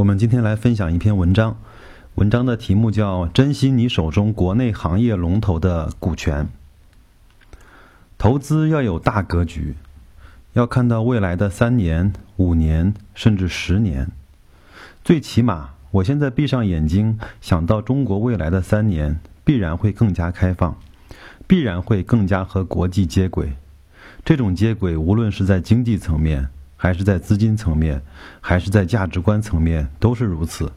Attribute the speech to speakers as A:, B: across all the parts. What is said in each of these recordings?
A: 我们今天来分享一篇文章，文章的题目叫《珍惜你手中国内行业龙头的股权》。投资要有大格局，要看到未来的三年、五年，甚至十年。最起码，我现在闭上眼睛，想到中国未来的三年必然会更加开放，必然会更加和国际接轨。这种接轨，无论是在经济层面，还是在资金层面，还是在价值观层面，都是如此。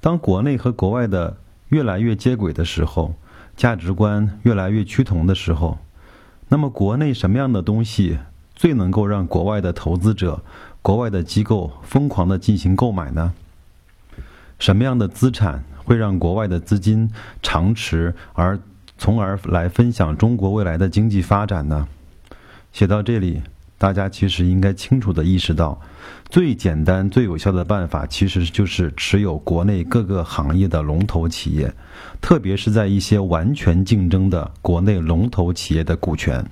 A: 当国内和国外的越来越接轨的时候，价值观越来越趋同的时候，那么国内什么样的东西最能够让国外的投资者、国外的机构疯狂的进行购买呢？什么样的资产会让国外的资金长持，而从而来分享中国未来的经济发展呢？写到这里。大家其实应该清楚地意识到，最简单、最有效的办法，其实就是持有国内各个行业的龙头企业，特别是在一些完全竞争的国内龙头企业的股权，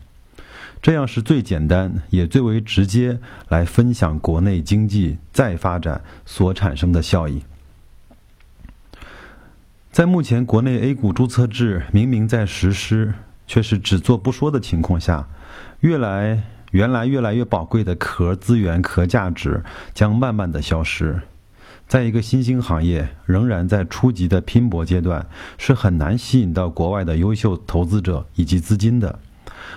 A: 这样是最简单也最为直接来分享国内经济再发展所产生的效益。在目前国内 A 股注册制明明在实施，却是只做不说的情况下，越来。原来越来越宝贵的壳资源、壳价值将慢慢的消失，在一个新兴行业仍然在初级的拼搏阶段，是很难吸引到国外的优秀投资者以及资金的，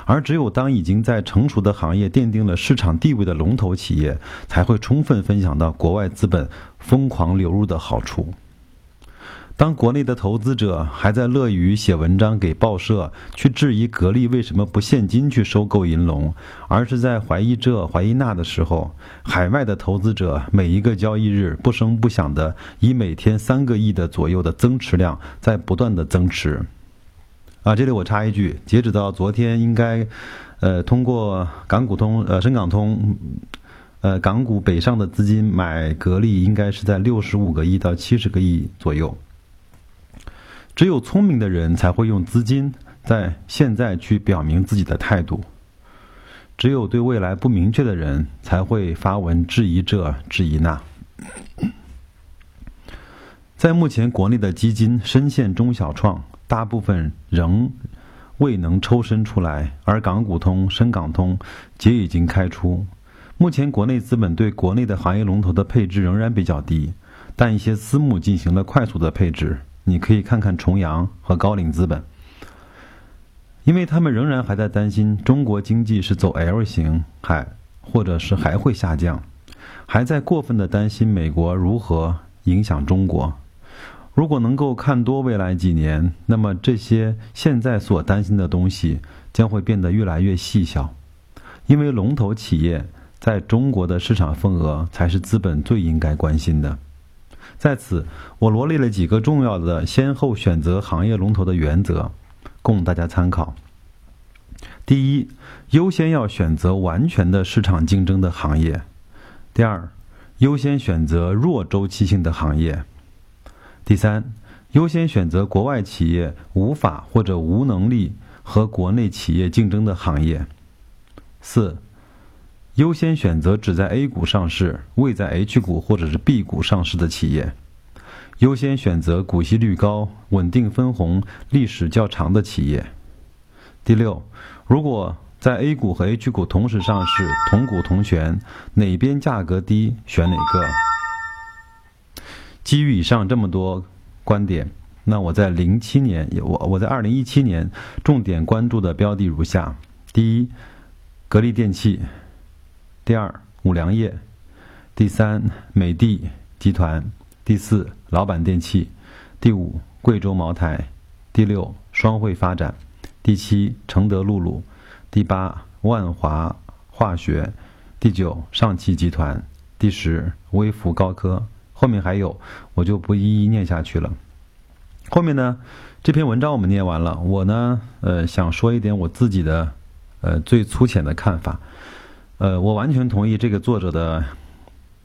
A: 而只有当已经在成熟的行业奠定了市场地位的龙头企业，才会充分分享到国外资本疯狂流入的好处。当国内的投资者还在乐于写文章给报社去质疑格力为什么不现金去收购银龙，而是在怀疑这怀疑那的时候，海外的投资者每一个交易日不声不响的以每天三个亿的左右的增持量在不断的增持。啊，这里我插一句，截止到昨天，应该，呃，通过港股通、呃深港通，呃港股北上的资金买格力，应该是在六十五个亿到七十个亿左右。只有聪明的人才会用资金在现在去表明自己的态度，只有对未来不明确的人才会发文质疑这质疑那。在目前国内的基金深陷中小创，大部分仍未能抽身出来，而港股通、深港通皆已经开出。目前国内资本对国内的行业龙头的配置仍然比较低，但一些私募进行了快速的配置。你可以看看重阳和高瓴资本，因为他们仍然还在担心中国经济是走 L 型，还或者是还会下降，还在过分的担心美国如何影响中国。如果能够看多未来几年，那么这些现在所担心的东西将会变得越来越细小，因为龙头企业在中国的市场份额才是资本最应该关心的。在此，我罗列了几个重要的先后选择行业龙头的原则，供大家参考。第一，优先要选择完全的市场竞争的行业；第二，优先选择弱周期性的行业；第三，优先选择国外企业无法或者无能力和国内企业竞争的行业；四。优先选择只在 A 股上市、未在 H 股或者是 B 股上市的企业；优先选择股息率高、稳定分红、历史较长的企业。第六，如果在 A 股和 H 股同时上市、同股同权，哪边价格低选哪个。基于以上这么多观点，那我在零七年，我我在二零一七年重点关注的标的如下：第一，格力电器。第二，五粮液；第三，美的集团；第四，老板电器；第五，贵州茅台；第六，双汇发展；第七，承德露露；第八，万华化学；第九，上汽集团；第十，微福高科。后面还有，我就不一一念下去了。后面呢，这篇文章我们念完了，我呢，呃，想说一点我自己的，呃，最粗浅的看法。呃，我完全同意这个作者的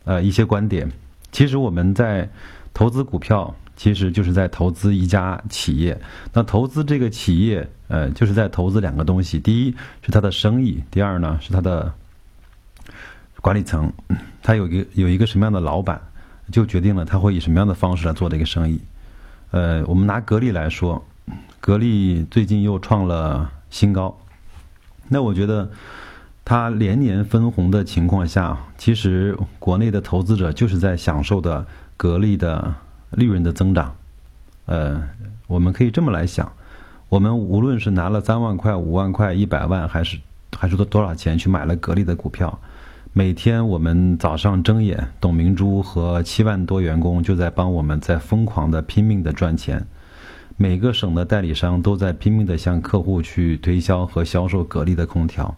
A: 呃一些观点。其实我们在投资股票，其实就是在投资一家企业。那投资这个企业，呃，就是在投资两个东西：第一是它的生意，第二呢是它的管理层，它有一个有一个什么样的老板，就决定了他会以什么样的方式来做这个生意。呃，我们拿格力来说，格力最近又创了新高。那我觉得，它连年分红的情况下，其实国内的投资者就是在享受的格力的利润的增长。呃，我们可以这么来想：我们无论是拿了三万块、五万块、一百万，还是还是多多少钱去买了格力的股票。每天我们早上睁眼，董明珠和七万多员工就在帮我们在疯狂的拼命的赚钱。每个省的代理商都在拼命的向客户去推销和销售格力的空调。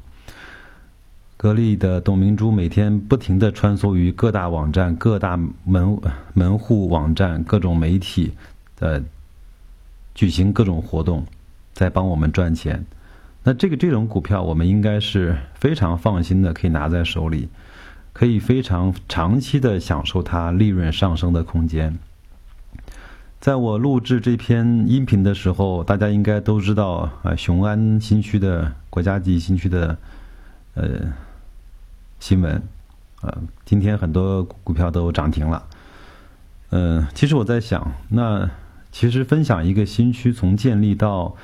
A: 格力的董明珠每天不停的穿梭于各大网站、各大门门户网站、各种媒体，呃，举行各种活动，在帮我们赚钱。那这个这种股票，我们应该是非常放心的，可以拿在手里，可以非常长期的享受它利润上升的空间。在我录制这篇音频的时候，大家应该都知道啊，雄安新区的国家级新区的呃新闻，呃，今天很多股票都涨停了。嗯，其实我在想，那其实分享一个新区从建立到。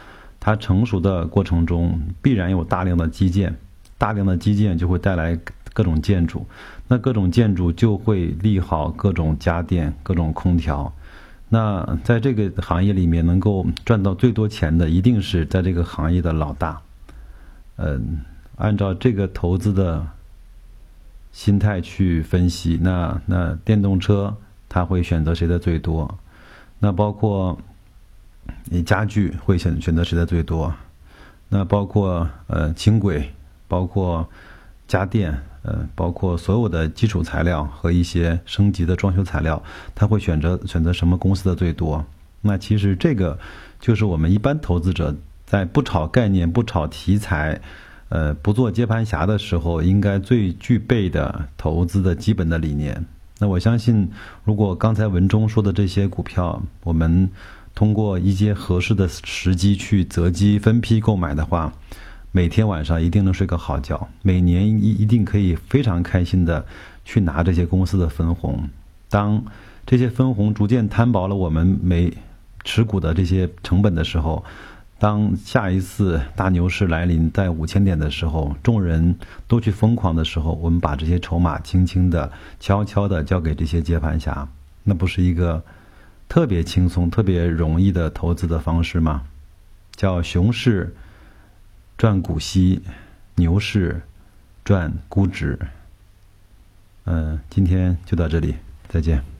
A: 它成熟的过程中，必然有大量的基建，大量的基建就会带来各种建筑，那各种建筑就会利好各种家电、各种空调。那在这个行业里面，能够赚到最多钱的，一定是在这个行业的老大。嗯，按照这个投资的心态去分析，那那电动车它会选择谁的最多？那包括。你家具会选选择谁的最多？那包括呃轻轨，包括家电，呃，包括所有的基础材料和一些升级的装修材料，他会选择选择什么公司的最多？那其实这个就是我们一般投资者在不炒概念、不炒题材、呃不做接盘侠的时候，应该最具备的投资的基本的理念。那我相信，如果刚才文中说的这些股票，我们。通过一些合适的时机去择机分批购买的话，每天晚上一定能睡个好觉，每年一一定可以非常开心的去拿这些公司的分红。当这些分红逐渐摊薄了我们每持股的这些成本的时候，当下一次大牛市来临在五千点的时候，众人都去疯狂的时候，我们把这些筹码轻轻的、悄悄的交给这些接盘侠，那不是一个。特别轻松、特别容易的投资的方式吗？叫熊市赚股息，牛市赚估值。嗯，今天就到这里，再见。